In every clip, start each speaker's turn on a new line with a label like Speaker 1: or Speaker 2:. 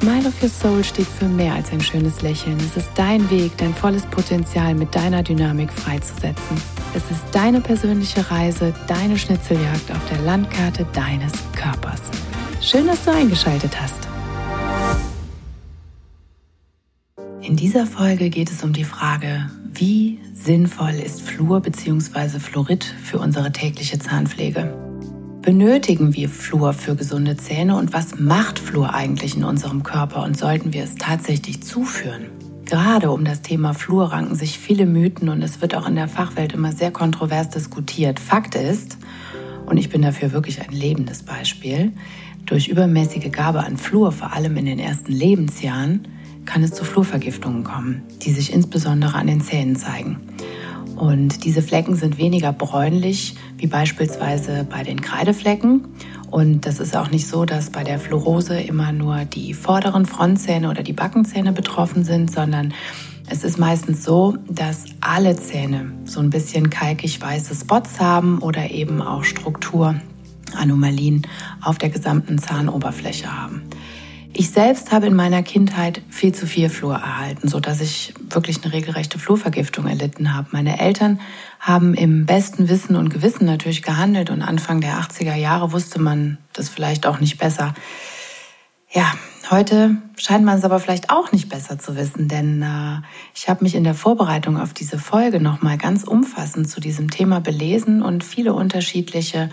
Speaker 1: Smile of Your Soul steht für mehr als ein schönes Lächeln. Es ist dein Weg, dein volles Potenzial mit deiner Dynamik freizusetzen. Es ist deine persönliche Reise, deine Schnitzeljagd auf der Landkarte deines Körpers. Schön, dass du eingeschaltet hast. In dieser Folge geht es um die Frage, wie sinnvoll ist Fluor bzw. Fluorid für unsere tägliche Zahnpflege? Benötigen wir Fluor für gesunde Zähne und was macht Fluor eigentlich in unserem Körper und sollten wir es tatsächlich zuführen? Gerade um das Thema Fluor ranken sich viele Mythen und es wird auch in der Fachwelt immer sehr kontrovers diskutiert. Fakt ist, und ich bin dafür wirklich ein lebendes Beispiel, durch übermäßige Gabe an Fluor, vor allem in den ersten Lebensjahren, kann es zu Fluorvergiftungen kommen, die sich insbesondere an den Zähnen zeigen. Und diese Flecken sind weniger bräunlich wie beispielsweise bei den Kreideflecken. Und das ist auch nicht so, dass bei der Fluorose immer nur die vorderen Frontzähne oder die Backenzähne betroffen sind, sondern es ist meistens so, dass alle Zähne so ein bisschen kalkig weiße Spots haben oder eben auch Strukturanomalien auf der gesamten Zahnoberfläche haben. Ich selbst habe in meiner Kindheit viel zu viel Flur erhalten, so dass ich wirklich eine regelrechte Flurvergiftung erlitten habe. Meine Eltern haben im besten Wissen und Gewissen natürlich gehandelt und Anfang der 80er Jahre wusste man das vielleicht auch nicht besser. Ja, heute scheint man es aber vielleicht auch nicht besser zu wissen, denn äh, ich habe mich in der Vorbereitung auf diese Folge nochmal ganz umfassend zu diesem Thema belesen und viele unterschiedliche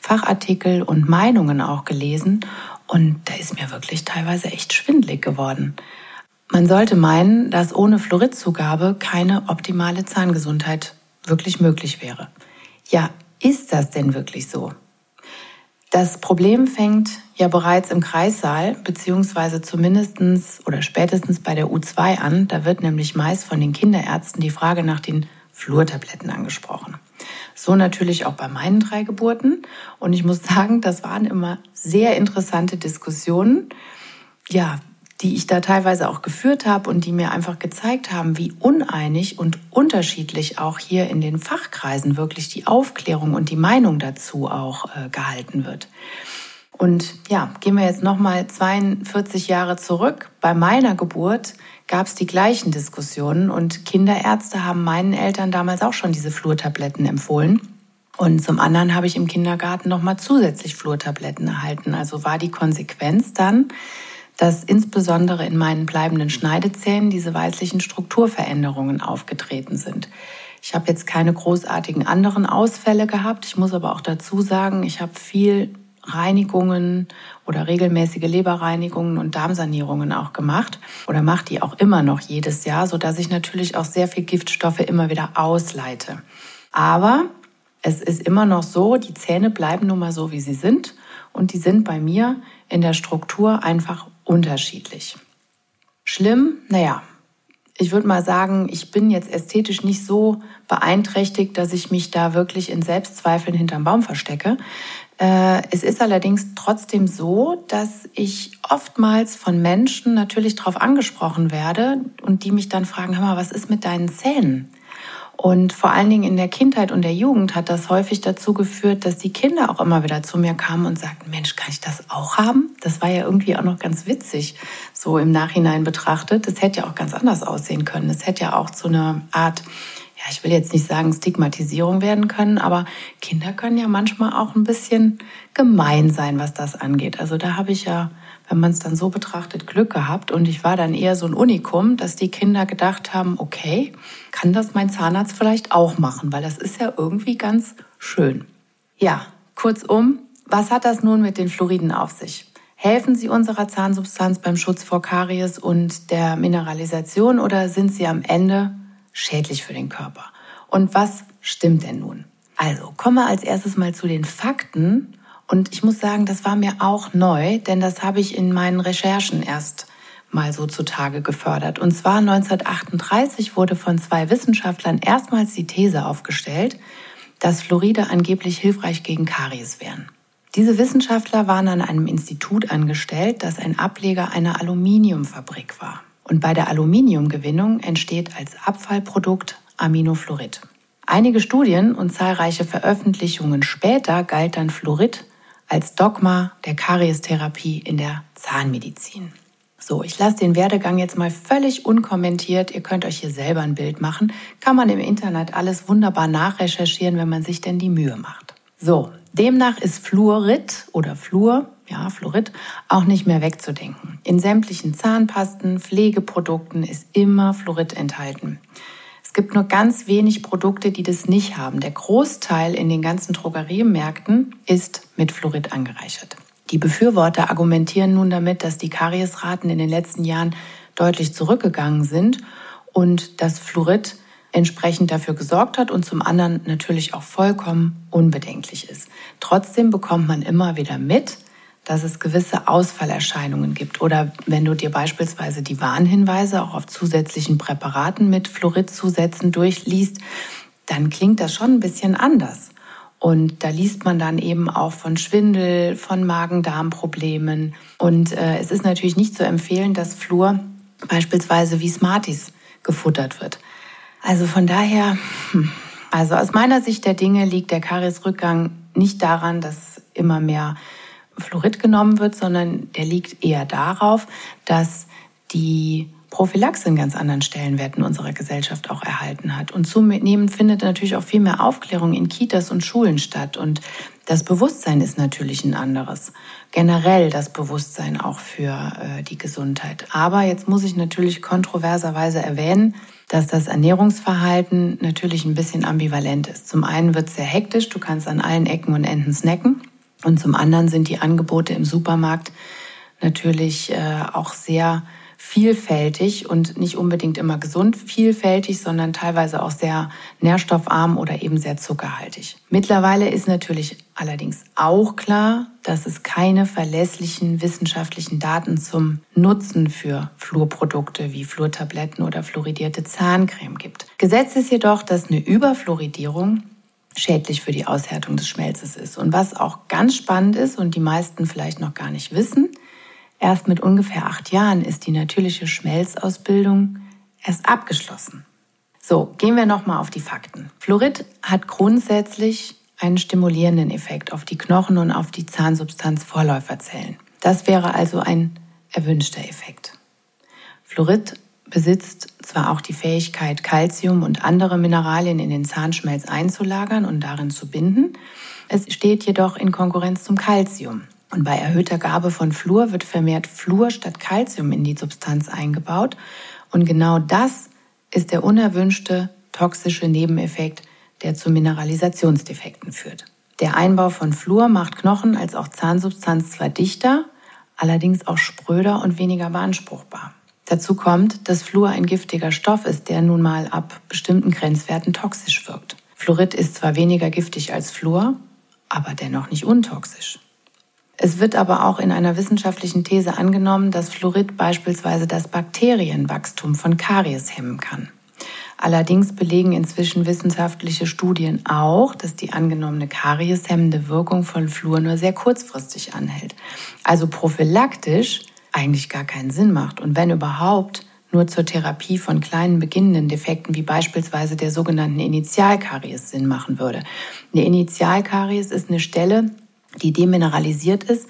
Speaker 1: Fachartikel und Meinungen auch gelesen und da ist mir wirklich teilweise echt schwindlig geworden. Man sollte meinen, dass ohne Fluoridzugabe keine optimale Zahngesundheit wirklich möglich wäre. Ja, ist das denn wirklich so? Das Problem fängt ja bereits im Kreissaal, beziehungsweise zumindestens oder spätestens bei der U2 an. Da wird nämlich meist von den Kinderärzten die Frage nach den Flurtabletten angesprochen. So natürlich auch bei meinen drei Geburten. Und ich muss sagen, das waren immer sehr interessante Diskussionen, ja, die ich da teilweise auch geführt habe und die mir einfach gezeigt haben, wie uneinig und unterschiedlich auch hier in den Fachkreisen wirklich die Aufklärung und die Meinung dazu auch äh, gehalten wird. Und ja, gehen wir jetzt nochmal 42 Jahre zurück. Bei meiner Geburt gab es die gleichen Diskussionen und Kinderärzte haben meinen Eltern damals auch schon diese Flurtabletten empfohlen. Und zum anderen habe ich im Kindergarten nochmal zusätzlich Flurtabletten erhalten. Also war die Konsequenz dann, dass insbesondere in meinen bleibenden Schneidezähnen diese weißlichen Strukturveränderungen aufgetreten sind. Ich habe jetzt keine großartigen anderen Ausfälle gehabt. Ich muss aber auch dazu sagen, ich habe viel Reinigungen oder regelmäßige Leberreinigungen und Darmsanierungen auch gemacht oder mache die auch immer noch jedes Jahr, so dass ich natürlich auch sehr viel Giftstoffe immer wieder ausleite. Aber es ist immer noch so, die Zähne bleiben nun mal so, wie sie sind und die sind bei mir in der Struktur einfach unterschiedlich. Schlimm, naja, ich würde mal sagen, ich bin jetzt ästhetisch nicht so beeinträchtigt, dass ich mich da wirklich in Selbstzweifeln hinterm Baum verstecke. Äh, es ist allerdings trotzdem so, dass ich oftmals von Menschen natürlich darauf angesprochen werde und die mich dann fragen, hör mal, was ist mit deinen Zähnen? Und vor allen Dingen in der Kindheit und der Jugend hat das häufig dazu geführt, dass die Kinder auch immer wieder zu mir kamen und sagten, Mensch, kann ich das auch haben? Das war ja irgendwie auch noch ganz witzig, so im Nachhinein betrachtet. Das hätte ja auch ganz anders aussehen können. Es hätte ja auch zu einer Art ja, ich will jetzt nicht sagen Stigmatisierung werden können, aber Kinder können ja manchmal auch ein bisschen gemein sein, was das angeht. Also da habe ich ja, wenn man es dann so betrachtet, Glück gehabt und ich war dann eher so ein Unikum, dass die Kinder gedacht haben, okay, kann das mein Zahnarzt vielleicht auch machen, weil das ist ja irgendwie ganz schön. Ja, kurzum, was hat das nun mit den Fluoriden auf sich? Helfen sie unserer Zahnsubstanz beim Schutz vor Karies und der Mineralisation oder sind sie am Ende schädlich für den Körper. Und was stimmt denn nun? Also kommen wir als erstes mal zu den Fakten. Und ich muss sagen, das war mir auch neu, denn das habe ich in meinen Recherchen erst mal so zutage gefördert. Und zwar 1938 wurde von zwei Wissenschaftlern erstmals die These aufgestellt, dass Fluoride angeblich hilfreich gegen Karies wären. Diese Wissenschaftler waren an einem Institut angestellt, das ein Ableger einer Aluminiumfabrik war. Und bei der Aluminiumgewinnung entsteht als Abfallprodukt Aminofluorid. Einige Studien und zahlreiche Veröffentlichungen später galt dann Fluorid als Dogma der Kariestherapie in der Zahnmedizin. So, ich lasse den Werdegang jetzt mal völlig unkommentiert. Ihr könnt euch hier selber ein Bild machen. Kann man im Internet alles wunderbar nachrecherchieren, wenn man sich denn die Mühe macht. So, demnach ist Fluorid oder Fluor, ja, Fluorid, auch nicht mehr wegzudenken. In sämtlichen Zahnpasten, Pflegeprodukten ist immer Fluorid enthalten. Es gibt nur ganz wenig Produkte, die das nicht haben. Der Großteil in den ganzen Drogeriemärkten ist mit Fluorid angereichert. Die Befürworter argumentieren nun damit, dass die Kariesraten in den letzten Jahren deutlich zurückgegangen sind und dass Fluorid entsprechend dafür gesorgt hat und zum anderen natürlich auch vollkommen unbedenklich ist. Trotzdem bekommt man immer wieder mit, dass es gewisse Ausfallerscheinungen gibt. Oder wenn du dir beispielsweise die Warnhinweise auch auf zusätzlichen Präparaten mit Fluoridzusätzen durchliest, dann klingt das schon ein bisschen anders. Und da liest man dann eben auch von Schwindel, von Magen-Darm-Problemen. Und äh, es ist natürlich nicht zu empfehlen, dass Fluor beispielsweise wie Smarties gefuttert wird. Also von daher, hm, also aus meiner Sicht der Dinge liegt der Kariesrückgang nicht daran, dass immer mehr Fluorid genommen wird, sondern der liegt eher darauf, dass die Prophylaxe einen ganz anderen Stellenwert in unserer Gesellschaft auch erhalten hat. Und zunehmend findet natürlich auch viel mehr Aufklärung in Kitas und Schulen statt. Und das Bewusstsein ist natürlich ein anderes. Generell das Bewusstsein auch für äh, die Gesundheit. Aber jetzt muss ich natürlich kontroverserweise erwähnen, dass das Ernährungsverhalten natürlich ein bisschen ambivalent ist. Zum einen wird es sehr hektisch, du kannst an allen Ecken und Enden snacken. Und zum anderen sind die Angebote im Supermarkt natürlich äh, auch sehr vielfältig und nicht unbedingt immer gesund vielfältig, sondern teilweise auch sehr nährstoffarm oder eben sehr zuckerhaltig. Mittlerweile ist natürlich allerdings auch klar, dass es keine verlässlichen wissenschaftlichen Daten zum Nutzen für Fluorprodukte wie Fluortabletten oder fluoridierte Zahncreme gibt. Gesetzt ist jedoch, dass eine Überfluoridierung schädlich für die Aushärtung des Schmelzes ist. Und was auch ganz spannend ist und die meisten vielleicht noch gar nicht wissen, Erst mit ungefähr acht Jahren ist die natürliche Schmelzausbildung erst abgeschlossen. So, gehen wir nochmal auf die Fakten. Fluorid hat grundsätzlich einen stimulierenden Effekt auf die Knochen und auf die Zahnsubstanz Vorläuferzellen. Das wäre also ein erwünschter Effekt. Fluorid besitzt zwar auch die Fähigkeit, Calcium und andere Mineralien in den Zahnschmelz einzulagern und darin zu binden. Es steht jedoch in Konkurrenz zum Calcium. Und bei erhöhter Gabe von Fluor wird vermehrt Fluor statt Calcium in die Substanz eingebaut. Und genau das ist der unerwünschte toxische Nebeneffekt, der zu Mineralisationsdefekten führt. Der Einbau von Fluor macht Knochen als auch Zahnsubstanz zwar dichter, allerdings auch spröder und weniger beanspruchbar. Dazu kommt, dass Fluor ein giftiger Stoff ist, der nun mal ab bestimmten Grenzwerten toxisch wirkt. Fluorid ist zwar weniger giftig als Fluor, aber dennoch nicht untoxisch. Es wird aber auch in einer wissenschaftlichen These angenommen, dass Fluorid beispielsweise das Bakterienwachstum von Karies hemmen kann. Allerdings belegen inzwischen wissenschaftliche Studien auch, dass die angenommene karieshemmende Wirkung von Fluor nur sehr kurzfristig anhält. Also prophylaktisch eigentlich gar keinen Sinn macht und wenn überhaupt nur zur Therapie von kleinen beginnenden Defekten wie beispielsweise der sogenannten Initialkaries Sinn machen würde. Eine Initialkaries ist eine Stelle, die demineralisiert ist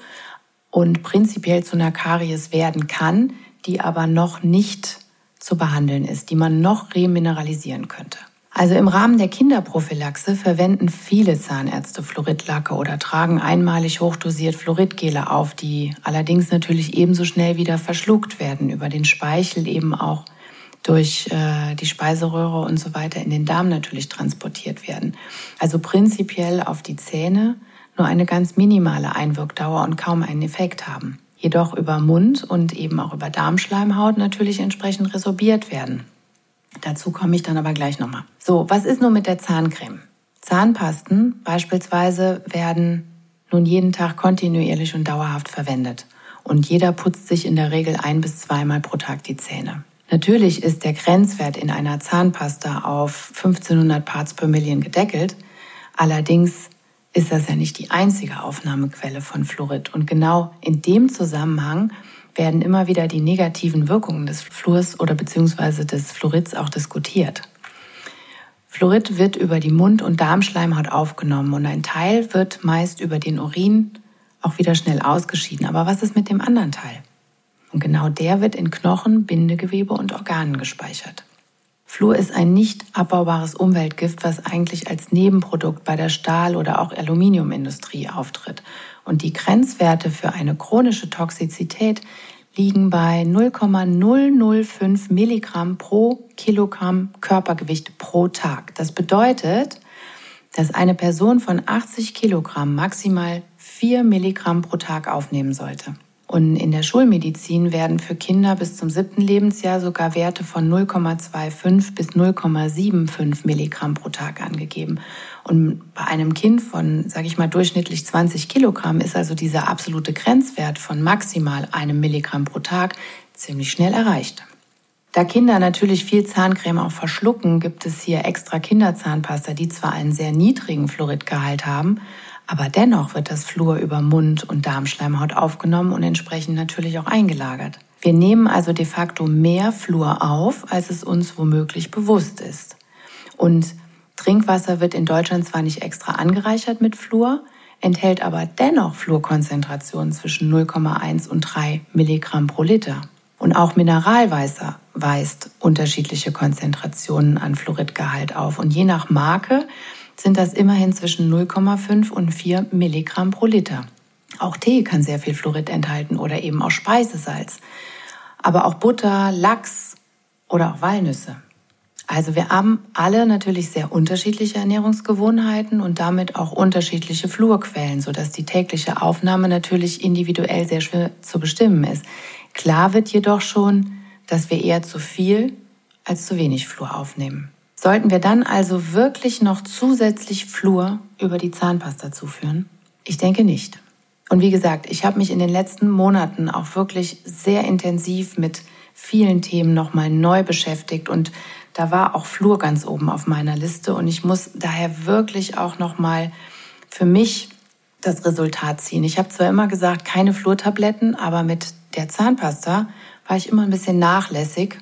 Speaker 1: und prinzipiell zu einer Karies werden kann, die aber noch nicht zu behandeln ist, die man noch remineralisieren könnte. Also im Rahmen der Kinderprophylaxe verwenden viele Zahnärzte Fluoridlacke oder tragen einmalig hochdosiert Fluoridgele auf, die allerdings natürlich ebenso schnell wieder verschluckt werden, über den Speichel eben auch durch äh, die Speiseröhre und so weiter in den Darm natürlich transportiert werden. Also prinzipiell auf die Zähne nur eine ganz minimale Einwirkdauer und kaum einen Effekt haben. Jedoch über Mund und eben auch über Darmschleimhaut natürlich entsprechend resorbiert werden. Dazu komme ich dann aber gleich nochmal. So, was ist nun mit der Zahncreme? Zahnpasten beispielsweise werden nun jeden Tag kontinuierlich und dauerhaft verwendet. und jeder putzt sich in der Regel ein bis zweimal pro Tag die Zähne. Natürlich ist der Grenzwert in einer Zahnpasta auf 1500 Parts per Million gedeckelt. Allerdings ist das ja nicht die einzige Aufnahmequelle von Fluorid. Und genau in dem Zusammenhang werden immer wieder die negativen Wirkungen des Fluors oder beziehungsweise des Fluorids auch diskutiert. Fluorid wird über die Mund- und Darmschleimhaut aufgenommen und ein Teil wird meist über den Urin auch wieder schnell ausgeschieden. Aber was ist mit dem anderen Teil? Und genau der wird in Knochen, Bindegewebe und Organen gespeichert. Fluor ist ein nicht abbaubares Umweltgift, was eigentlich als Nebenprodukt bei der Stahl- oder auch Aluminiumindustrie auftritt. Und die Grenzwerte für eine chronische Toxizität liegen bei 0,005 Milligramm pro Kilogramm Körpergewicht pro Tag. Das bedeutet, dass eine Person von 80 Kilogramm maximal 4 Milligramm pro Tag aufnehmen sollte. Und in der Schulmedizin werden für Kinder bis zum siebten Lebensjahr sogar Werte von 0,25 bis 0,75 Milligramm pro Tag angegeben. Und bei einem Kind von, sage ich mal, durchschnittlich 20 Kilogramm ist also dieser absolute Grenzwert von maximal einem Milligramm pro Tag ziemlich schnell erreicht. Da Kinder natürlich viel Zahncreme auch verschlucken, gibt es hier extra Kinderzahnpasta, die zwar einen sehr niedrigen Fluoridgehalt haben, aber dennoch wird das Fluor über Mund- und Darmschleimhaut aufgenommen und entsprechend natürlich auch eingelagert. Wir nehmen also de facto mehr Fluor auf, als es uns womöglich bewusst ist. Und Trinkwasser wird in Deutschland zwar nicht extra angereichert mit Fluor, enthält aber dennoch Fluorkonzentrationen zwischen 0,1 und 3 Milligramm pro Liter. Und auch Mineralwasser weist unterschiedliche Konzentrationen an Fluoridgehalt auf. Und je nach Marke sind das immerhin zwischen 0,5 und 4 Milligramm pro Liter. Auch Tee kann sehr viel Fluorid enthalten oder eben auch Speisesalz. Aber auch Butter, Lachs oder auch Walnüsse. Also wir haben alle natürlich sehr unterschiedliche Ernährungsgewohnheiten und damit auch unterschiedliche Fluorquellen, sodass die tägliche Aufnahme natürlich individuell sehr schwer zu bestimmen ist. Klar wird jedoch schon, dass wir eher zu viel als zu wenig Fluor aufnehmen. Sollten wir dann also wirklich noch zusätzlich Flur über die Zahnpasta zuführen? Ich denke nicht. Und wie gesagt, ich habe mich in den letzten Monaten auch wirklich sehr intensiv mit vielen Themen nochmal neu beschäftigt und da war auch Flur ganz oben auf meiner Liste und ich muss daher wirklich auch nochmal für mich das Resultat ziehen. Ich habe zwar immer gesagt, keine Flurtabletten, aber mit der Zahnpasta war ich immer ein bisschen nachlässig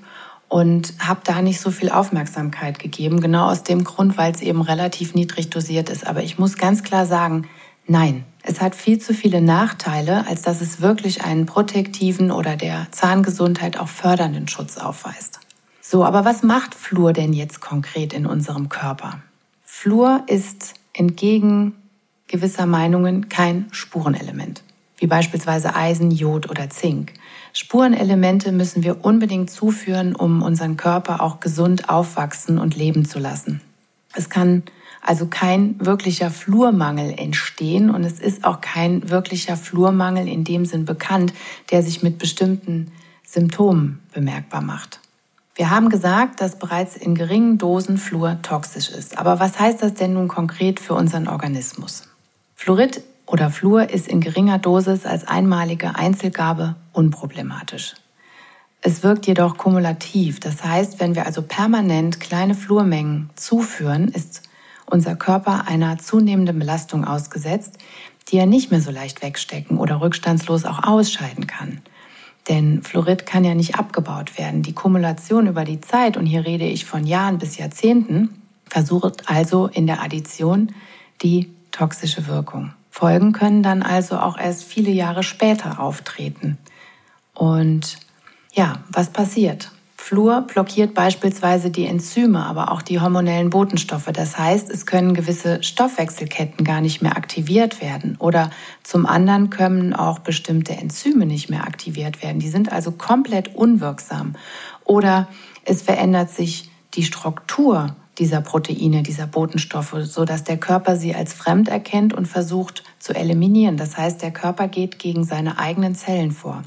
Speaker 1: und habe da nicht so viel Aufmerksamkeit gegeben, genau aus dem Grund, weil es eben relativ niedrig dosiert ist. Aber ich muss ganz klar sagen, nein, es hat viel zu viele Nachteile, als dass es wirklich einen protektiven oder der Zahngesundheit auch fördernden Schutz aufweist. So, aber was macht Fluor denn jetzt konkret in unserem Körper? Fluor ist entgegen gewisser Meinungen kein Spurenelement, wie beispielsweise Eisen, Jod oder Zink. Spurenelemente müssen wir unbedingt zuführen, um unseren Körper auch gesund aufwachsen und leben zu lassen. Es kann also kein wirklicher Flurmangel entstehen und es ist auch kein wirklicher Flurmangel in dem Sinn bekannt, der sich mit bestimmten Symptomen bemerkbar macht. Wir haben gesagt, dass bereits in geringen Dosen Fluor toxisch ist. Aber was heißt das denn nun konkret für unseren Organismus? Fluorid oder Fluor ist in geringer Dosis als einmalige Einzelgabe unproblematisch. Es wirkt jedoch kumulativ. Das heißt, wenn wir also permanent kleine Fluormengen zuführen, ist unser Körper einer zunehmenden Belastung ausgesetzt, die er nicht mehr so leicht wegstecken oder rückstandslos auch ausscheiden kann. Denn Fluorid kann ja nicht abgebaut werden. Die Kumulation über die Zeit, und hier rede ich von Jahren bis Jahrzehnten, versucht also in der Addition die toxische Wirkung. Folgen können dann also auch erst viele Jahre später auftreten. Und ja, was passiert? Fluor blockiert beispielsweise die Enzyme, aber auch die hormonellen Botenstoffe. Das heißt, es können gewisse Stoffwechselketten gar nicht mehr aktiviert werden. Oder zum anderen können auch bestimmte Enzyme nicht mehr aktiviert werden. Die sind also komplett unwirksam. Oder es verändert sich die Struktur dieser Proteine, dieser Botenstoffe, so dass der Körper sie als fremd erkennt und versucht zu eliminieren. Das heißt, der Körper geht gegen seine eigenen Zellen vor.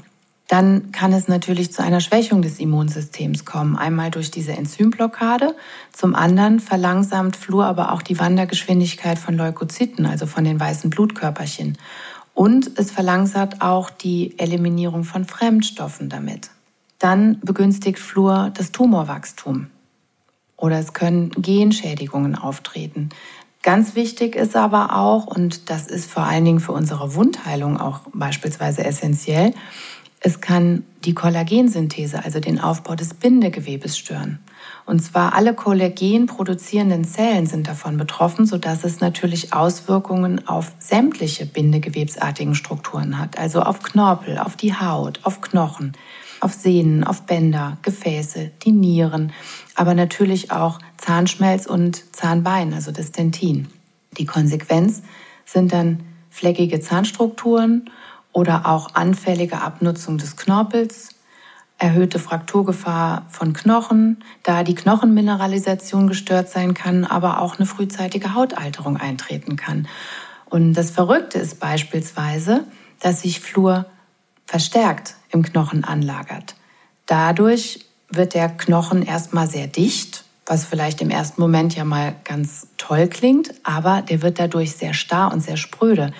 Speaker 1: Dann kann es natürlich zu einer Schwächung des Immunsystems kommen. Einmal durch diese Enzymblockade, zum anderen verlangsamt Fluor aber auch die Wandergeschwindigkeit von Leukozyten, also von den weißen Blutkörperchen. Und es verlangsamt auch die Eliminierung von Fremdstoffen damit. Dann begünstigt Fluor das Tumorwachstum. Oder es können Genschädigungen auftreten. Ganz wichtig ist aber auch, und das ist vor allen Dingen für unsere Wundheilung auch beispielsweise essentiell, es kann die Kollagensynthese, also den Aufbau des Bindegewebes stören. Und zwar alle Kollagen produzierenden Zellen sind davon betroffen, sodass es natürlich Auswirkungen auf sämtliche bindegewebsartigen Strukturen hat, also auf Knorpel, auf die Haut, auf Knochen, auf Sehnen, auf Bänder, Gefäße, die Nieren, aber natürlich auch Zahnschmelz und Zahnbein, also das Dentin. Die Konsequenz sind dann fleckige Zahnstrukturen oder auch anfällige Abnutzung des Knorpels, erhöhte Frakturgefahr von Knochen, da die Knochenmineralisation gestört sein kann, aber auch eine frühzeitige Hautalterung eintreten kann. Und das Verrückte ist beispielsweise, dass sich Flur verstärkt im Knochen anlagert. Dadurch wird der Knochen erstmal sehr dicht, was vielleicht im ersten Moment ja mal ganz toll klingt, aber der wird dadurch sehr starr und sehr spröde,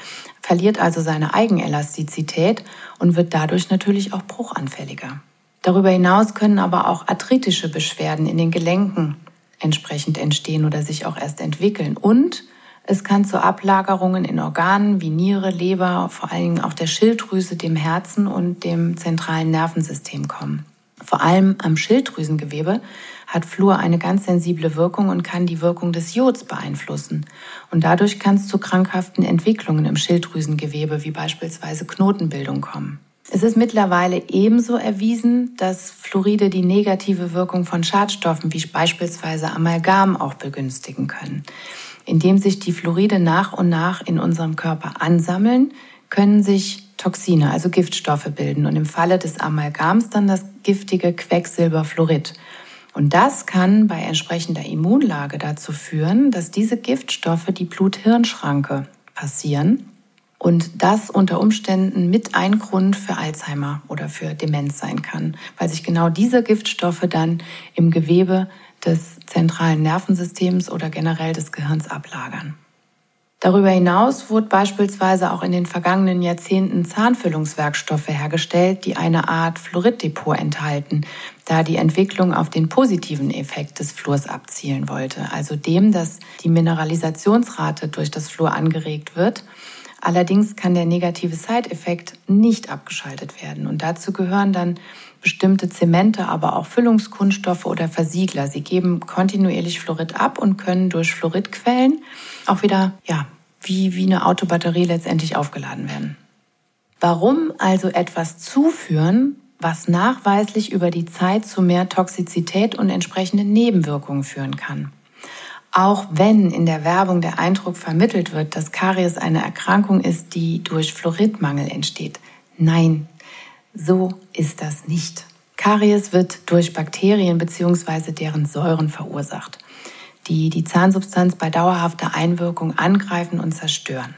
Speaker 1: verliert also seine Eigenelastizität und wird dadurch natürlich auch bruchanfälliger. Darüber hinaus können aber auch arthritische Beschwerden in den Gelenken entsprechend entstehen oder sich auch erst entwickeln. Und es kann zu Ablagerungen in Organen wie Niere, Leber, vor allen Dingen auch der Schilddrüse, dem Herzen und dem zentralen Nervensystem kommen. Vor allem am Schilddrüsengewebe hat Fluor eine ganz sensible Wirkung und kann die Wirkung des Jods beeinflussen. Und dadurch kann es zu krankhaften Entwicklungen im Schilddrüsengewebe wie beispielsweise Knotenbildung kommen. Es ist mittlerweile ebenso erwiesen, dass Fluoride die negative Wirkung von Schadstoffen wie beispielsweise Amalgam auch begünstigen können. Indem sich die Fluoride nach und nach in unserem Körper ansammeln, können sich Toxine, also Giftstoffe bilden und im Falle des Amalgams dann das giftige Quecksilberfluorid. Und das kann bei entsprechender Immunlage dazu führen, dass diese Giftstoffe die Blut-Hirn-Schranke passieren und das unter Umständen mit ein Grund für Alzheimer oder für Demenz sein kann, weil sich genau diese Giftstoffe dann im Gewebe des zentralen Nervensystems oder generell des Gehirns ablagern. Darüber hinaus wurden beispielsweise auch in den vergangenen Jahrzehnten Zahnfüllungswerkstoffe hergestellt, die eine Art Fluoriddepot enthalten, da die Entwicklung auf den positiven Effekt des Fluors abzielen wollte, also dem, dass die Mineralisationsrate durch das Fluor angeregt wird Allerdings kann der negative Side-Effekt nicht abgeschaltet werden. Und dazu gehören dann bestimmte Zemente, aber auch Füllungskunststoffe oder Versiegler. Sie geben kontinuierlich Fluorid ab und können durch Fluoridquellen auch wieder, ja, wie, wie eine Autobatterie letztendlich aufgeladen werden. Warum also etwas zuführen, was nachweislich über die Zeit zu mehr Toxizität und entsprechenden Nebenwirkungen führen kann? Auch wenn in der Werbung der Eindruck vermittelt wird, dass Karies eine Erkrankung ist, die durch Fluoridmangel entsteht. Nein, so ist das nicht. Karies wird durch Bakterien bzw. deren Säuren verursacht, die die Zahnsubstanz bei dauerhafter Einwirkung angreifen und zerstören.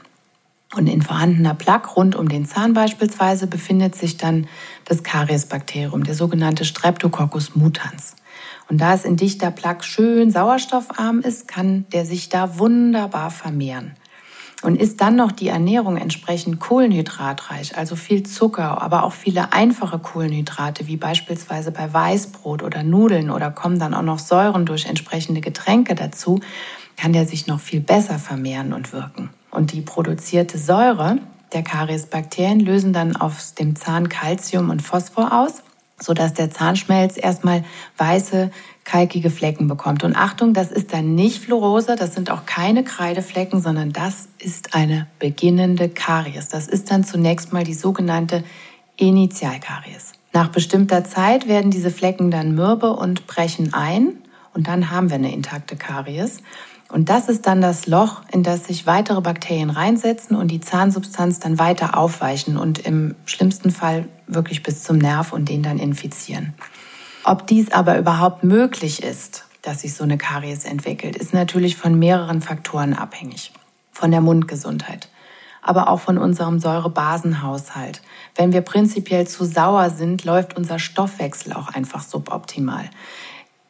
Speaker 1: Und in vorhandener Plaque rund um den Zahn beispielsweise befindet sich dann das Kariesbakterium, der sogenannte Streptococcus mutans. Und da es in dichter Plaque schön sauerstoffarm ist, kann der sich da wunderbar vermehren. Und ist dann noch die Ernährung entsprechend kohlenhydratreich, also viel Zucker, aber auch viele einfache Kohlenhydrate, wie beispielsweise bei Weißbrot oder Nudeln oder kommen dann auch noch Säuren durch entsprechende Getränke dazu, kann der sich noch viel besser vermehren und wirken. Und die produzierte Säure der Kariesbakterien lösen dann auf dem Zahn Calcium und Phosphor aus sodass der Zahnschmelz erstmal weiße, kalkige Flecken bekommt. Und Achtung, das ist dann nicht Fluorose, das sind auch keine Kreideflecken, sondern das ist eine beginnende Karies. Das ist dann zunächst mal die sogenannte Initialkaries. Nach bestimmter Zeit werden diese Flecken dann mürbe und brechen ein und dann haben wir eine intakte Karies. Und das ist dann das Loch, in das sich weitere Bakterien reinsetzen und die Zahnsubstanz dann weiter aufweichen und im schlimmsten Fall wirklich bis zum Nerv und den dann infizieren. Ob dies aber überhaupt möglich ist, dass sich so eine Karies entwickelt, ist natürlich von mehreren Faktoren abhängig. Von der Mundgesundheit, aber auch von unserem Säurebasenhaushalt. Wenn wir prinzipiell zu sauer sind, läuft unser Stoffwechsel auch einfach suboptimal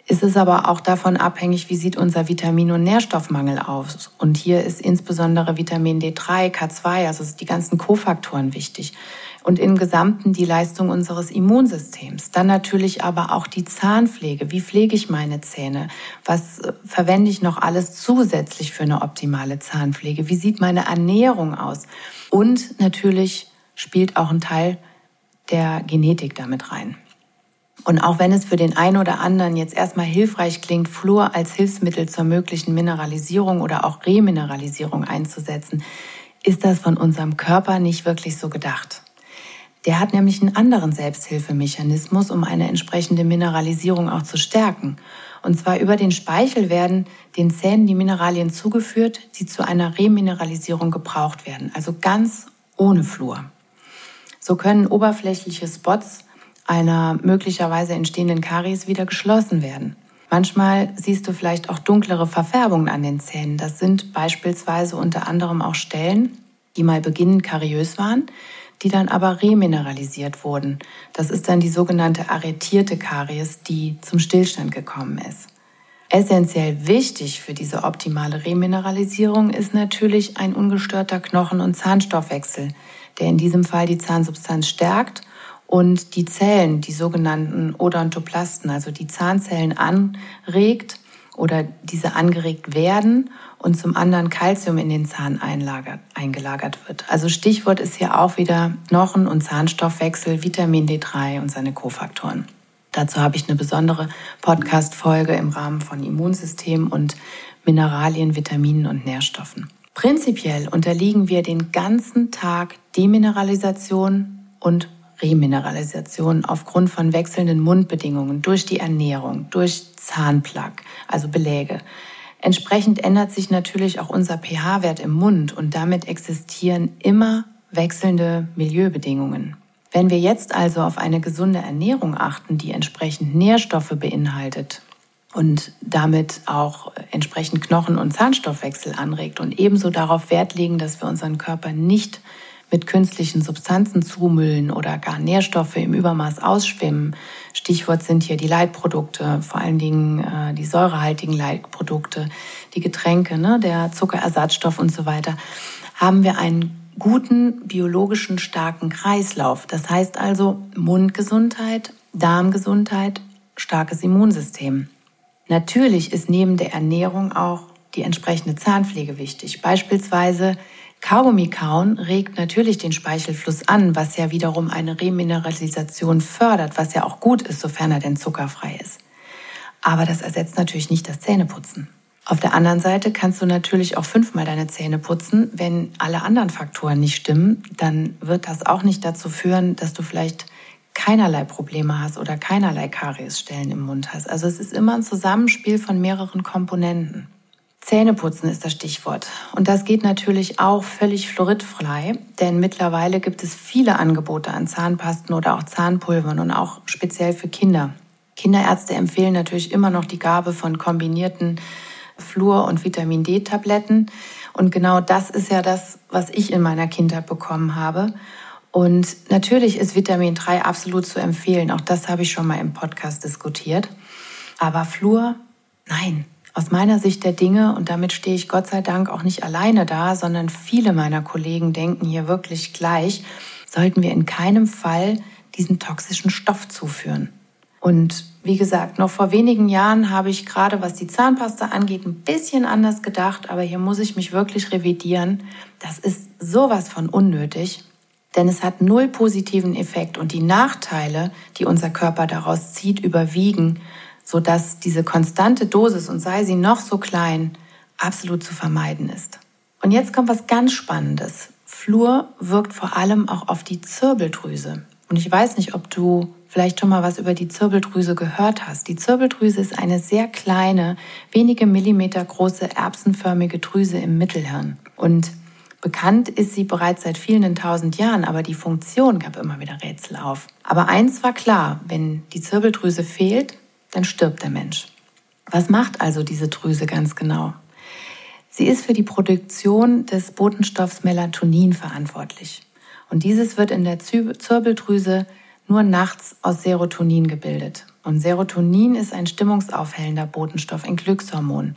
Speaker 1: ist es aber auch davon abhängig, wie sieht unser Vitamin- und Nährstoffmangel aus. Und hier ist insbesondere Vitamin D3, K2, also die ganzen Kofaktoren wichtig. Und im Gesamten die Leistung unseres Immunsystems. Dann natürlich aber auch die Zahnpflege. Wie pflege ich meine Zähne? Was äh, verwende ich noch alles zusätzlich für eine optimale Zahnpflege? Wie sieht meine Ernährung aus? Und natürlich spielt auch ein Teil der Genetik damit rein. Und auch wenn es für den einen oder anderen jetzt erstmal hilfreich klingt, Fluor als Hilfsmittel zur möglichen Mineralisierung oder auch Remineralisierung einzusetzen, ist das von unserem Körper nicht wirklich so gedacht. Der hat nämlich einen anderen Selbsthilfemechanismus, um eine entsprechende Mineralisierung auch zu stärken. Und zwar über den Speichel werden den Zähnen die Mineralien zugeführt, die zu einer Remineralisierung gebraucht werden, also ganz ohne Fluor. So können oberflächliche Spots einer möglicherweise entstehenden Karies wieder geschlossen werden. Manchmal siehst du vielleicht auch dunklere Verfärbungen an den Zähnen. Das sind beispielsweise unter anderem auch Stellen, die mal beginnend kariös waren, die dann aber remineralisiert wurden. Das ist dann die sogenannte arretierte Karies, die zum Stillstand gekommen ist. Essentiell wichtig für diese optimale Remineralisierung ist natürlich ein ungestörter Knochen- und Zahnstoffwechsel, der in diesem Fall die Zahnsubstanz stärkt und die Zellen, die sogenannten Odontoplasten, also die Zahnzellen anregt oder diese angeregt werden und zum anderen Kalzium in den Zahn eingelagert wird. Also Stichwort ist hier auch wieder Knochen- und Zahnstoffwechsel, Vitamin D3 und seine Kofaktoren. Dazu habe ich eine besondere Podcast-Folge im Rahmen von Immunsystem und Mineralien, Vitaminen und Nährstoffen. Prinzipiell unterliegen wir den ganzen Tag Demineralisation und Remineralisation aufgrund von wechselnden Mundbedingungen durch die Ernährung, durch Zahnplaque, also Beläge. Entsprechend ändert sich natürlich auch unser pH-Wert im Mund und damit existieren immer wechselnde Milieubedingungen. Wenn wir jetzt also auf eine gesunde Ernährung achten, die entsprechend Nährstoffe beinhaltet und damit auch entsprechend Knochen- und Zahnstoffwechsel anregt und ebenso darauf Wert legen, dass wir unseren Körper nicht mit künstlichen Substanzen zumüllen oder gar Nährstoffe im Übermaß ausschwimmen. Stichwort sind hier die Leitprodukte, vor allen Dingen äh, die säurehaltigen Leitprodukte, die Getränke, ne, der Zuckerersatzstoff und so weiter, haben wir einen guten biologischen starken Kreislauf. Das heißt also Mundgesundheit, Darmgesundheit, starkes Immunsystem. Natürlich ist neben der Ernährung auch die entsprechende Zahnpflege wichtig. Beispielsweise Kaugummi kauen regt natürlich den Speichelfluss an, was ja wiederum eine Remineralisation fördert, was ja auch gut ist, sofern er denn zuckerfrei ist. Aber das ersetzt natürlich nicht das Zähneputzen. Auf der anderen Seite kannst du natürlich auch fünfmal deine Zähne putzen. Wenn alle anderen Faktoren nicht stimmen, dann wird das auch nicht dazu führen, dass du vielleicht keinerlei Probleme hast oder keinerlei Kariesstellen im Mund hast. Also es ist immer ein Zusammenspiel von mehreren Komponenten. Zähneputzen ist das Stichwort. Und das geht natürlich auch völlig fluoridfrei, denn mittlerweile gibt es viele Angebote an Zahnpasten oder auch Zahnpulvern und auch speziell für Kinder. Kinderärzte empfehlen natürlich immer noch die Gabe von kombinierten Fluor- und Vitamin D-Tabletten. Und genau das ist ja das, was ich in meiner Kindheit bekommen habe. Und natürlich ist Vitamin 3 absolut zu empfehlen. Auch das habe ich schon mal im Podcast diskutiert. Aber Fluor, nein, aus meiner Sicht der Dinge, und damit stehe ich Gott sei Dank auch nicht alleine da, sondern viele meiner Kollegen denken hier wirklich gleich, sollten wir in keinem Fall diesen toxischen Stoff zuführen. Und wie gesagt, noch vor wenigen Jahren habe ich gerade, was die Zahnpasta angeht, ein bisschen anders gedacht, aber hier muss ich mich wirklich revidieren. Das ist sowas von unnötig, denn es hat null positiven Effekt und die Nachteile, die unser Körper daraus zieht, überwiegen sodass diese konstante Dosis, und sei sie noch so klein, absolut zu vermeiden ist. Und jetzt kommt was ganz Spannendes. Fluor wirkt vor allem auch auf die Zirbeldrüse. Und ich weiß nicht, ob du vielleicht schon mal was über die Zirbeldrüse gehört hast. Die Zirbeldrüse ist eine sehr kleine, wenige Millimeter große erbsenförmige Drüse im Mittelhirn. Und bekannt ist sie bereits seit vielen tausend Jahren, aber die Funktion gab immer wieder Rätsel auf. Aber eins war klar, wenn die Zirbeldrüse fehlt, dann stirbt der Mensch. Was macht also diese Drüse ganz genau? Sie ist für die Produktion des Botenstoffs Melatonin verantwortlich. Und dieses wird in der Zirbeldrüse nur nachts aus Serotonin gebildet. Und Serotonin ist ein stimmungsaufhellender Botenstoff, ein Glückshormon.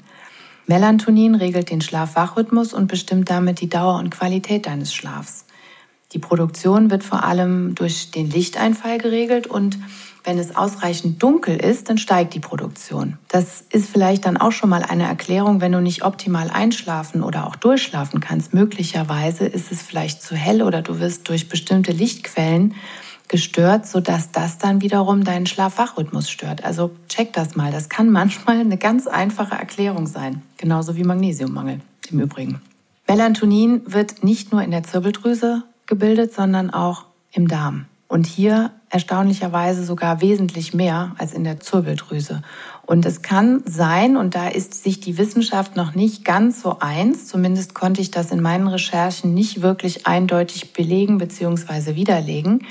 Speaker 1: Melatonin regelt den Schlaf-Wach-Rhythmus und bestimmt damit die Dauer und Qualität deines Schlafs. Die Produktion wird vor allem durch den Lichteinfall geregelt und wenn es ausreichend dunkel ist, dann steigt die Produktion. Das ist vielleicht dann auch schon mal eine Erklärung, wenn du nicht optimal einschlafen oder auch durchschlafen kannst. Möglicherweise ist es vielleicht zu hell oder du wirst durch bestimmte Lichtquellen gestört, sodass das dann wiederum deinen Schlaf-Wach-Rhythmus stört. Also check das mal. Das kann manchmal eine ganz einfache Erklärung sein. Genauso wie Magnesiummangel im Übrigen. Melatonin wird nicht nur in der Zirbeldrüse gebildet, sondern auch im Darm. Und hier erstaunlicherweise sogar wesentlich mehr als in der Zirbeldrüse. Und es kann sein, und da ist sich die Wissenschaft noch nicht ganz so eins, zumindest konnte ich das in meinen Recherchen nicht wirklich eindeutig belegen bzw. widerlegen,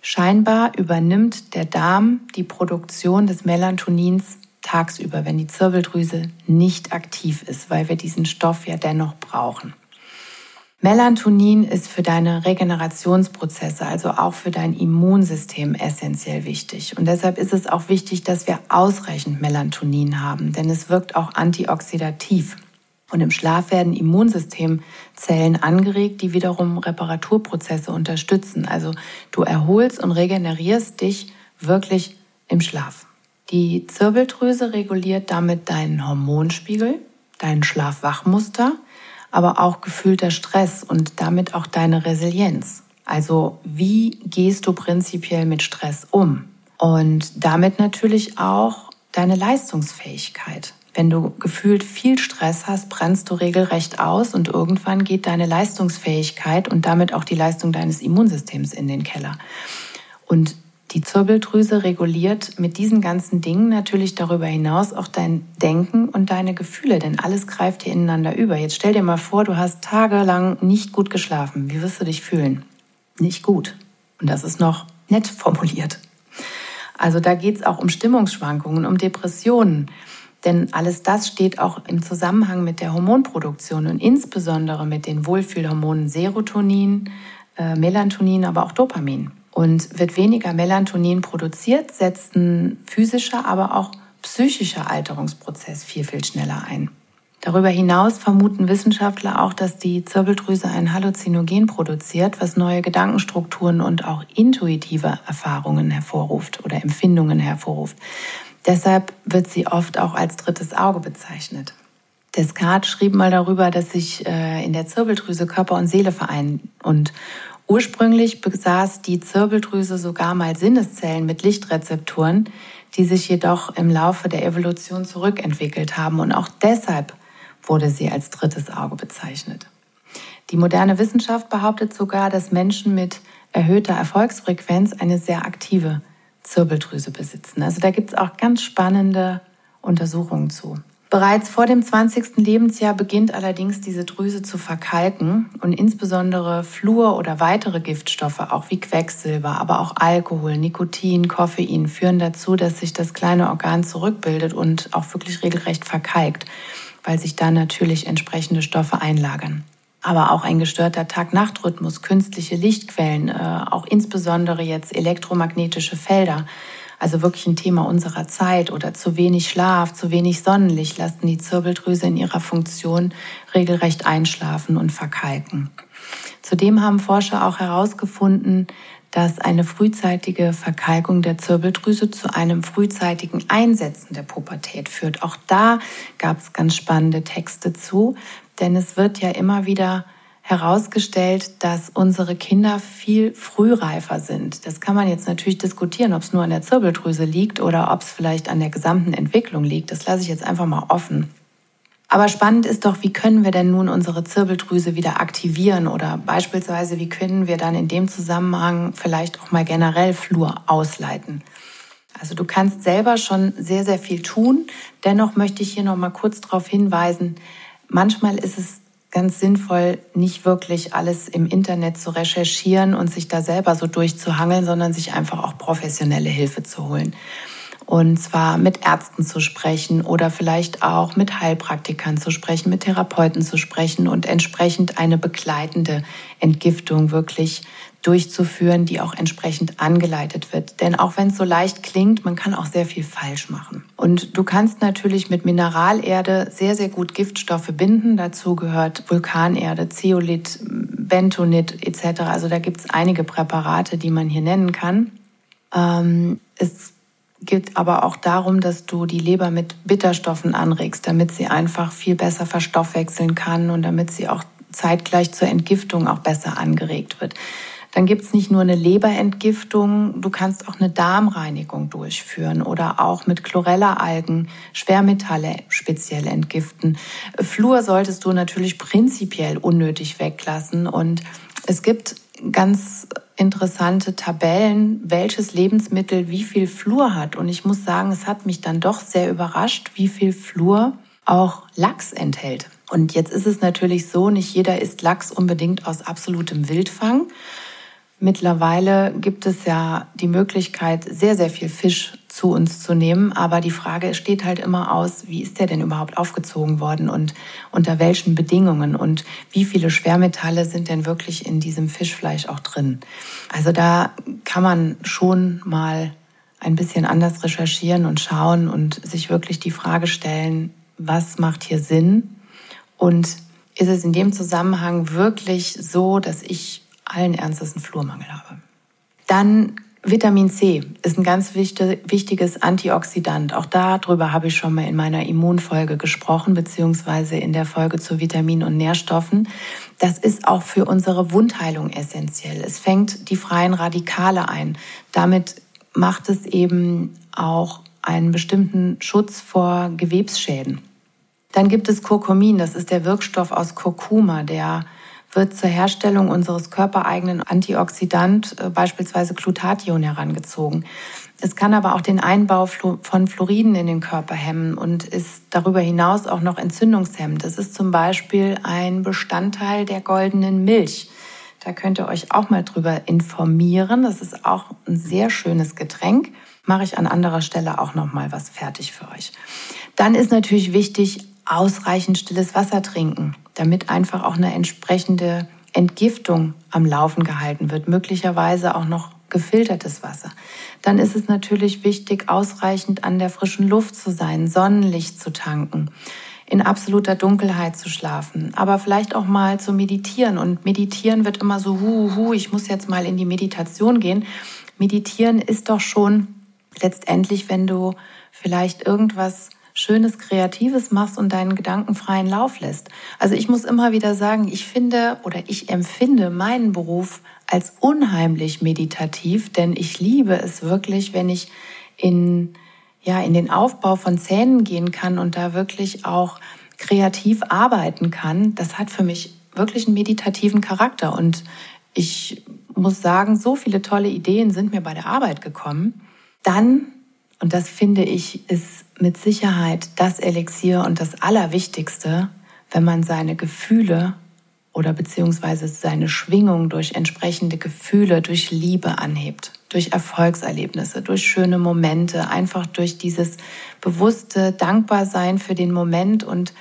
Speaker 1: scheinbar übernimmt der Darm die Produktion des Melatonins tagsüber, wenn die Zirbeldrüse nicht aktiv ist, weil wir diesen Stoff ja dennoch brauchen. Melatonin ist für deine Regenerationsprozesse, also auch für dein Immunsystem essentiell wichtig. Und deshalb ist es auch wichtig, dass wir ausreichend Melatonin haben, denn es wirkt auch antioxidativ. Und im Schlaf werden Immunsystemzellen angeregt, die wiederum Reparaturprozesse unterstützen. Also du erholst und regenerierst dich wirklich im Schlaf. Die Zirbeldrüse reguliert damit deinen Hormonspiegel, dein Schlafwachmuster aber auch gefühlter Stress und damit auch deine Resilienz. Also wie gehst du prinzipiell mit Stress um? Und damit natürlich auch deine Leistungsfähigkeit. Wenn du gefühlt viel Stress hast, brennst du regelrecht aus und irgendwann geht deine Leistungsfähigkeit und damit auch die Leistung deines Immunsystems in den Keller. Und die Zirbeldrüse reguliert mit diesen ganzen Dingen natürlich darüber hinaus auch dein Denken und deine Gefühle, denn alles greift hier ineinander über. Jetzt stell dir mal vor, du hast tagelang nicht gut geschlafen. Wie wirst du dich fühlen? Nicht gut. Und das ist noch nett formuliert. Also da geht es auch um Stimmungsschwankungen, um Depressionen. Denn alles das steht auch im Zusammenhang mit der Hormonproduktion und insbesondere mit den Wohlfühlhormonen Serotonin, äh, Melatonin, aber auch Dopamin. Und wird weniger Melatonin produziert, setzt ein physischer, aber auch psychischer Alterungsprozess viel, viel schneller ein. Darüber hinaus vermuten Wissenschaftler auch, dass die Zirbeldrüse ein Halluzinogen produziert, was neue Gedankenstrukturen und auch intuitive Erfahrungen hervorruft oder Empfindungen hervorruft. Deshalb wird sie oft auch als drittes Auge bezeichnet. Descartes schrieb mal darüber, dass sich äh, in der Zirbeldrüse Körper und Seele vereinen und Ursprünglich besaß die Zirbeldrüse sogar mal Sinneszellen mit Lichtrezeptoren, die sich jedoch im Laufe der Evolution zurückentwickelt haben und auch deshalb wurde sie als drittes Auge bezeichnet. Die moderne Wissenschaft behauptet sogar, dass Menschen mit erhöhter Erfolgsfrequenz eine sehr aktive Zirbeldrüse besitzen. Also da gibt es auch ganz spannende Untersuchungen zu. Bereits vor dem 20. Lebensjahr beginnt allerdings diese Drüse zu verkalken und insbesondere Fluor oder weitere Giftstoffe, auch wie Quecksilber, aber auch Alkohol, Nikotin, Koffein, führen dazu, dass sich das kleine Organ zurückbildet und auch wirklich regelrecht verkalkt, weil sich da natürlich entsprechende Stoffe einlagern. Aber auch ein gestörter Tag-Nacht-Rhythmus, künstliche Lichtquellen, äh, auch insbesondere jetzt elektromagnetische Felder, also wirklich ein Thema unserer Zeit oder zu wenig Schlaf, zu wenig Sonnenlicht lassen die Zirbeldrüse in ihrer Funktion regelrecht einschlafen und verkalken. Zudem haben Forscher auch herausgefunden, dass eine frühzeitige Verkalkung der Zirbeldrüse zu einem frühzeitigen Einsetzen der Pubertät führt. Auch da gab es ganz spannende Texte zu, denn es wird ja immer wieder herausgestellt, dass unsere Kinder viel frühreifer sind. Das kann man jetzt natürlich diskutieren, ob es nur an der Zirbeldrüse liegt oder ob es vielleicht an der gesamten Entwicklung liegt. Das lasse ich jetzt einfach mal offen. Aber spannend ist doch, wie können wir denn nun unsere Zirbeldrüse wieder aktivieren oder beispielsweise, wie können wir dann in dem Zusammenhang vielleicht auch mal generell Flur ausleiten? Also du kannst selber schon sehr, sehr viel tun. Dennoch möchte ich hier noch mal kurz darauf hinweisen, manchmal ist es ganz sinnvoll, nicht wirklich alles im Internet zu recherchieren und sich da selber so durchzuhangeln, sondern sich einfach auch professionelle Hilfe zu holen. Und zwar mit Ärzten zu sprechen oder vielleicht auch mit Heilpraktikern zu sprechen, mit Therapeuten zu sprechen und entsprechend eine begleitende Entgiftung wirklich durchzuführen, die auch entsprechend angeleitet wird. Denn auch wenn es so leicht klingt, man kann auch sehr viel falsch machen. Und du kannst natürlich mit Mineralerde sehr, sehr gut Giftstoffe binden. Dazu gehört Vulkanerde, Zeolit, Bentonit etc. Also da gibt es einige Präparate, die man hier nennen kann. Ähm, es geht aber auch darum, dass du die Leber mit Bitterstoffen anregst, damit sie einfach viel besser verstoffwechseln kann und damit sie auch zeitgleich zur Entgiftung auch besser angeregt wird. Dann gibt es nicht nur eine Leberentgiftung, du kannst auch eine Darmreinigung durchführen oder auch mit Chlorella-Algen Schwermetalle speziell entgiften. Fluor solltest du natürlich prinzipiell unnötig weglassen und es gibt ganz interessante Tabellen, welches Lebensmittel wie viel Flur hat. Und ich muss sagen, es hat mich dann doch sehr überrascht, wie viel Flur auch Lachs enthält. Und jetzt ist es natürlich so, nicht jeder isst Lachs unbedingt aus absolutem Wildfang. Mittlerweile gibt es ja die Möglichkeit, sehr, sehr viel Fisch zu uns zu nehmen. Aber die Frage steht halt immer aus, wie ist der denn überhaupt aufgezogen worden und unter welchen Bedingungen und wie viele Schwermetalle sind denn wirklich in diesem Fischfleisch auch drin. Also da kann man schon mal ein bisschen anders recherchieren und schauen und sich wirklich die Frage stellen, was macht hier Sinn? Und ist es in dem Zusammenhang wirklich so, dass ich allen Ernstes einen Flurmangel habe. Dann Vitamin C ist ein ganz wichtiges Antioxidant. Auch darüber habe ich schon mal in meiner Immunfolge gesprochen, beziehungsweise in der Folge zu Vitaminen und Nährstoffen. Das ist auch für unsere Wundheilung essentiell. Es fängt die freien Radikale ein. Damit macht es eben auch einen bestimmten Schutz vor Gewebsschäden. Dann gibt es Kurkumin, das ist der Wirkstoff aus Kurkuma, der wird zur Herstellung unseres körpereigenen Antioxidant, äh, beispielsweise Glutathion, herangezogen. Es kann aber auch den Einbau von Fluoriden in den Körper hemmen und ist darüber hinaus auch noch entzündungshemmend. Das ist zum Beispiel ein Bestandteil der goldenen Milch. Da könnt ihr euch auch mal drüber informieren. Das ist auch ein sehr schönes Getränk. Mache ich an anderer Stelle auch noch mal was fertig für euch. Dann ist natürlich wichtig, ausreichend stilles Wasser trinken, damit einfach auch eine entsprechende Entgiftung am Laufen gehalten wird, möglicherweise auch noch gefiltertes Wasser. Dann ist es natürlich wichtig, ausreichend an der frischen Luft zu sein, Sonnenlicht zu tanken, in absoluter Dunkelheit zu schlafen, aber vielleicht auch mal zu meditieren. Und meditieren wird immer so, hu, hu, ich muss jetzt mal in die Meditation gehen. Meditieren ist doch schon letztendlich, wenn du vielleicht irgendwas Schönes, Kreatives machst und deinen Gedanken freien Lauf lässt. Also ich muss immer wieder sagen, ich finde oder ich empfinde meinen Beruf als unheimlich meditativ, denn ich liebe es wirklich, wenn ich in, ja, in den Aufbau von Zähnen gehen kann und da wirklich auch kreativ arbeiten kann. Das hat für mich wirklich einen meditativen Charakter und ich muss sagen, so viele tolle Ideen sind mir bei der Arbeit gekommen. Dann und das finde ich ist mit Sicherheit das Elixier und das Allerwichtigste, wenn man seine Gefühle oder beziehungsweise seine Schwingung durch entsprechende Gefühle, durch Liebe anhebt, durch Erfolgserlebnisse, durch schöne Momente, einfach durch dieses bewusste Dankbarsein für den Moment und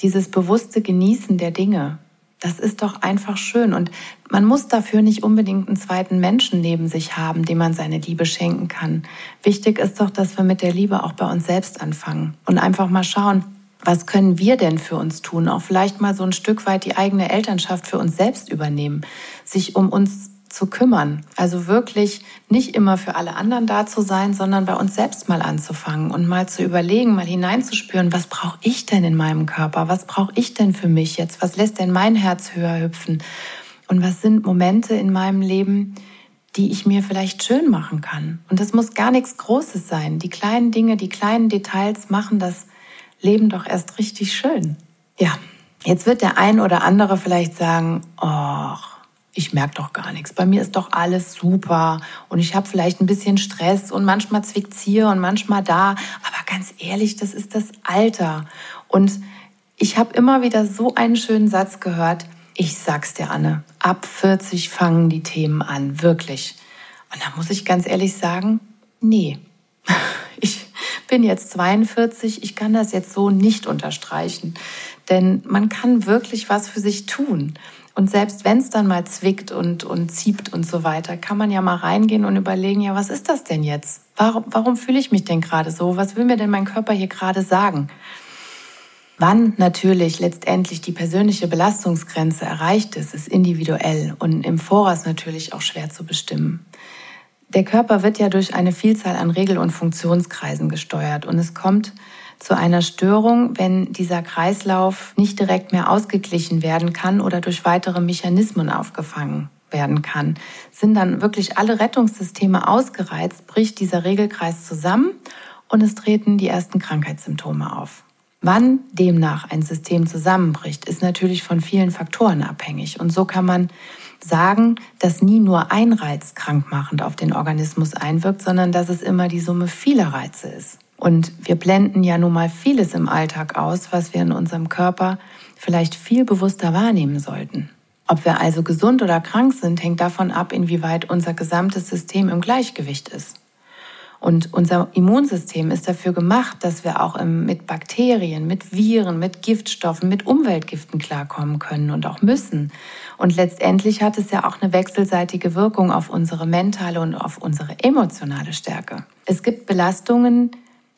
Speaker 1: dieses bewusste Genießen der Dinge. Das ist doch einfach schön. Und man muss dafür nicht unbedingt einen zweiten Menschen neben sich haben, dem man seine Liebe schenken kann. Wichtig ist doch, dass wir mit der Liebe auch bei uns selbst anfangen und einfach mal schauen, was können wir denn für uns tun? Auch vielleicht mal so ein Stück weit die eigene Elternschaft für uns selbst übernehmen, sich um uns zu kümmern. Also wirklich nicht immer für alle anderen da zu sein, sondern bei uns selbst mal anzufangen und mal zu überlegen, mal hineinzuspüren, was brauche ich denn in meinem Körper? Was brauche ich denn für mich jetzt? Was lässt denn mein Herz höher hüpfen? Und was sind Momente in meinem Leben, die ich mir vielleicht schön machen kann? Und das muss gar nichts Großes sein. Die kleinen Dinge, die kleinen Details machen das Leben doch erst richtig schön. Ja, jetzt wird der ein oder andere vielleicht sagen, oh, ich merke doch gar nichts. Bei mir ist doch alles super und ich habe vielleicht ein bisschen Stress und manchmal zwickt's hier und manchmal da. Aber ganz ehrlich, das ist das Alter. Und ich habe immer wieder so einen schönen Satz gehört. Ich sag's dir, Anne, ab 40 fangen die Themen an, wirklich. Und da muss ich ganz ehrlich sagen, nee. Ich, bin jetzt 42, ich kann das jetzt so nicht unterstreichen. Denn man kann wirklich was für sich tun. Und selbst wenn es dann mal zwickt und, und zieht und so weiter, kann man ja mal reingehen und überlegen, ja, was ist das denn jetzt? Warum, warum fühle ich mich denn gerade so? Was will mir denn mein Körper hier gerade sagen? Wann natürlich letztendlich die persönliche Belastungsgrenze erreicht ist, ist individuell und im Voraus natürlich auch schwer zu bestimmen. Der Körper wird ja durch eine Vielzahl an Regel- und Funktionskreisen gesteuert und es kommt zu einer Störung, wenn dieser Kreislauf nicht direkt mehr ausgeglichen werden kann oder durch weitere Mechanismen aufgefangen werden kann. Sind dann wirklich alle Rettungssysteme ausgereizt, bricht dieser Regelkreis zusammen und es treten die ersten Krankheitssymptome auf. Wann demnach ein System zusammenbricht, ist natürlich von vielen Faktoren abhängig. Und so kann man sagen, dass nie nur ein Reiz krankmachend auf den Organismus einwirkt, sondern dass es immer die Summe vieler Reize ist. Und wir blenden ja nun mal vieles im Alltag aus, was wir in unserem Körper vielleicht viel bewusster wahrnehmen sollten. Ob wir also gesund oder krank sind, hängt davon ab, inwieweit unser gesamtes System im Gleichgewicht ist. Und unser Immunsystem ist dafür gemacht, dass wir auch mit Bakterien, mit Viren, mit Giftstoffen, mit Umweltgiften klarkommen können und auch müssen. Und letztendlich hat es ja auch eine wechselseitige Wirkung auf unsere mentale und auf unsere emotionale Stärke. Es gibt Belastungen,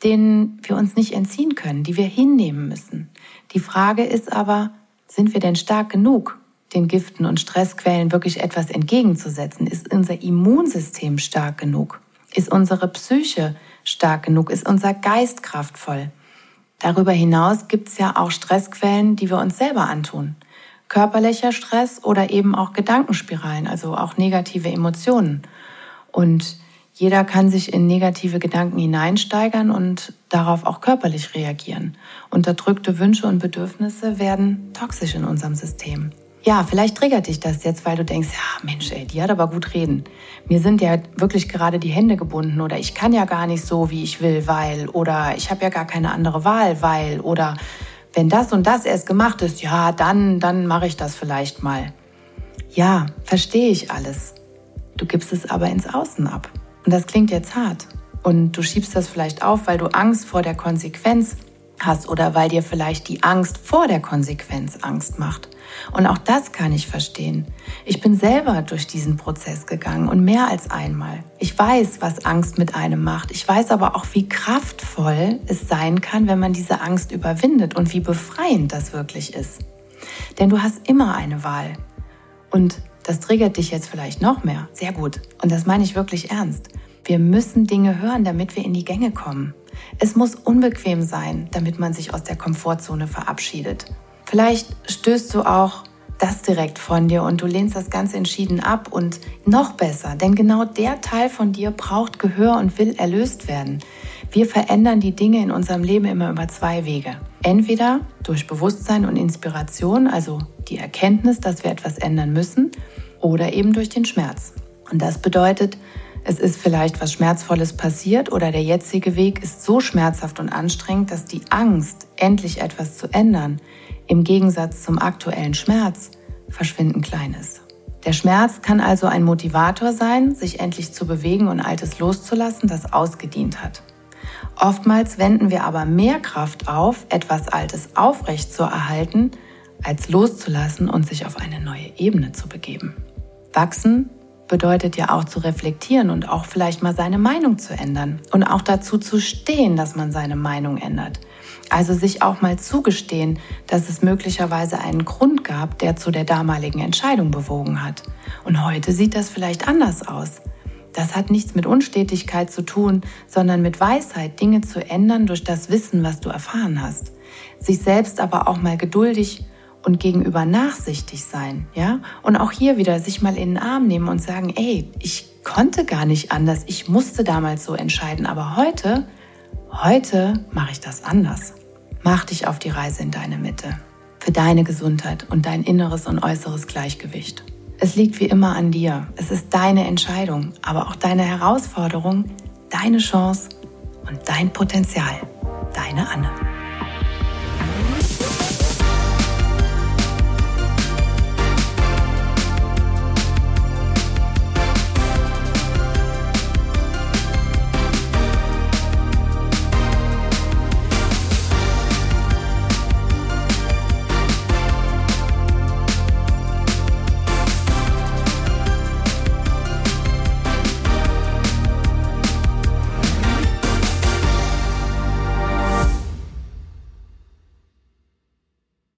Speaker 1: denen wir uns nicht entziehen können, die wir hinnehmen müssen. Die Frage ist aber, sind wir denn stark genug, den Giften und Stressquellen wirklich etwas entgegenzusetzen? Ist unser Immunsystem stark genug? Ist unsere Psyche stark genug? Ist unser Geist kraftvoll? Darüber hinaus gibt es ja auch Stressquellen, die wir uns selber antun. Körperlicher Stress oder eben auch Gedankenspiralen, also auch negative Emotionen. Und jeder kann sich in negative Gedanken hineinsteigern und darauf auch körperlich reagieren. Unterdrückte Wünsche und Bedürfnisse werden toxisch in unserem System. Ja, vielleicht triggert dich das jetzt, weil du denkst, ja Mensch, ey, die hat aber gut reden. Mir sind ja wirklich gerade die Hände gebunden oder ich kann ja gar nicht so, wie ich will, weil oder ich habe ja gar keine andere Wahl, weil oder wenn das und das erst gemacht ist, ja, dann, dann mache ich das vielleicht mal. Ja, verstehe ich alles. Du gibst es aber ins Außen ab. Und das klingt jetzt hart. Und du schiebst das vielleicht auf, weil du Angst vor der Konsequenz hast oder weil dir vielleicht die Angst vor der Konsequenz Angst macht. Und auch das kann ich verstehen. Ich bin selber durch diesen Prozess gegangen und mehr als einmal. Ich weiß, was Angst mit einem macht. Ich weiß aber auch, wie kraftvoll es sein kann, wenn man diese Angst überwindet und wie befreiend das wirklich ist. Denn du hast immer eine Wahl. Und das triggert dich jetzt vielleicht noch mehr. Sehr gut. Und das meine ich wirklich ernst. Wir müssen Dinge hören, damit wir in die Gänge kommen. Es muss unbequem sein, damit man sich aus der Komfortzone verabschiedet. Vielleicht stößt du auch das direkt von dir und du lehnst das ganz entschieden ab und noch besser, denn genau der Teil von dir braucht Gehör und will erlöst werden. Wir verändern die Dinge in unserem Leben immer über zwei Wege. Entweder durch Bewusstsein und Inspiration, also die Erkenntnis, dass wir etwas ändern müssen, oder eben durch den Schmerz. Und das bedeutet, es ist vielleicht was Schmerzvolles passiert oder der jetzige Weg ist so schmerzhaft und anstrengend, dass die Angst, endlich etwas zu ändern, im Gegensatz zum aktuellen Schmerz verschwinden klein ist. Der Schmerz kann also ein Motivator sein, sich endlich zu bewegen und Altes loszulassen, das ausgedient hat. Oftmals wenden wir aber mehr Kraft auf, etwas Altes aufrecht zu erhalten, als loszulassen und sich auf eine neue Ebene zu begeben. Wachsen bedeutet ja auch zu reflektieren und auch vielleicht mal seine Meinung zu ändern und auch dazu zu stehen, dass man seine Meinung ändert. Also sich auch mal zugestehen, dass es möglicherweise einen Grund gab, der zu der damaligen Entscheidung bewogen hat. Und heute sieht das vielleicht anders aus. Das hat nichts mit Unstetigkeit zu tun, sondern mit Weisheit, Dinge zu ändern durch das Wissen, was du erfahren hast. Sich selbst aber auch mal geduldig und gegenüber nachsichtig sein, ja? Und auch hier wieder sich mal in den Arm nehmen und sagen, ey, ich konnte gar nicht anders, ich musste damals so entscheiden, aber heute, heute mache ich das anders. Mach dich auf die Reise in deine Mitte, für deine Gesundheit und dein inneres und äußeres Gleichgewicht. Es liegt wie immer an dir. Es ist deine Entscheidung, aber auch deine Herausforderung, deine Chance und dein Potenzial. Deine Anne.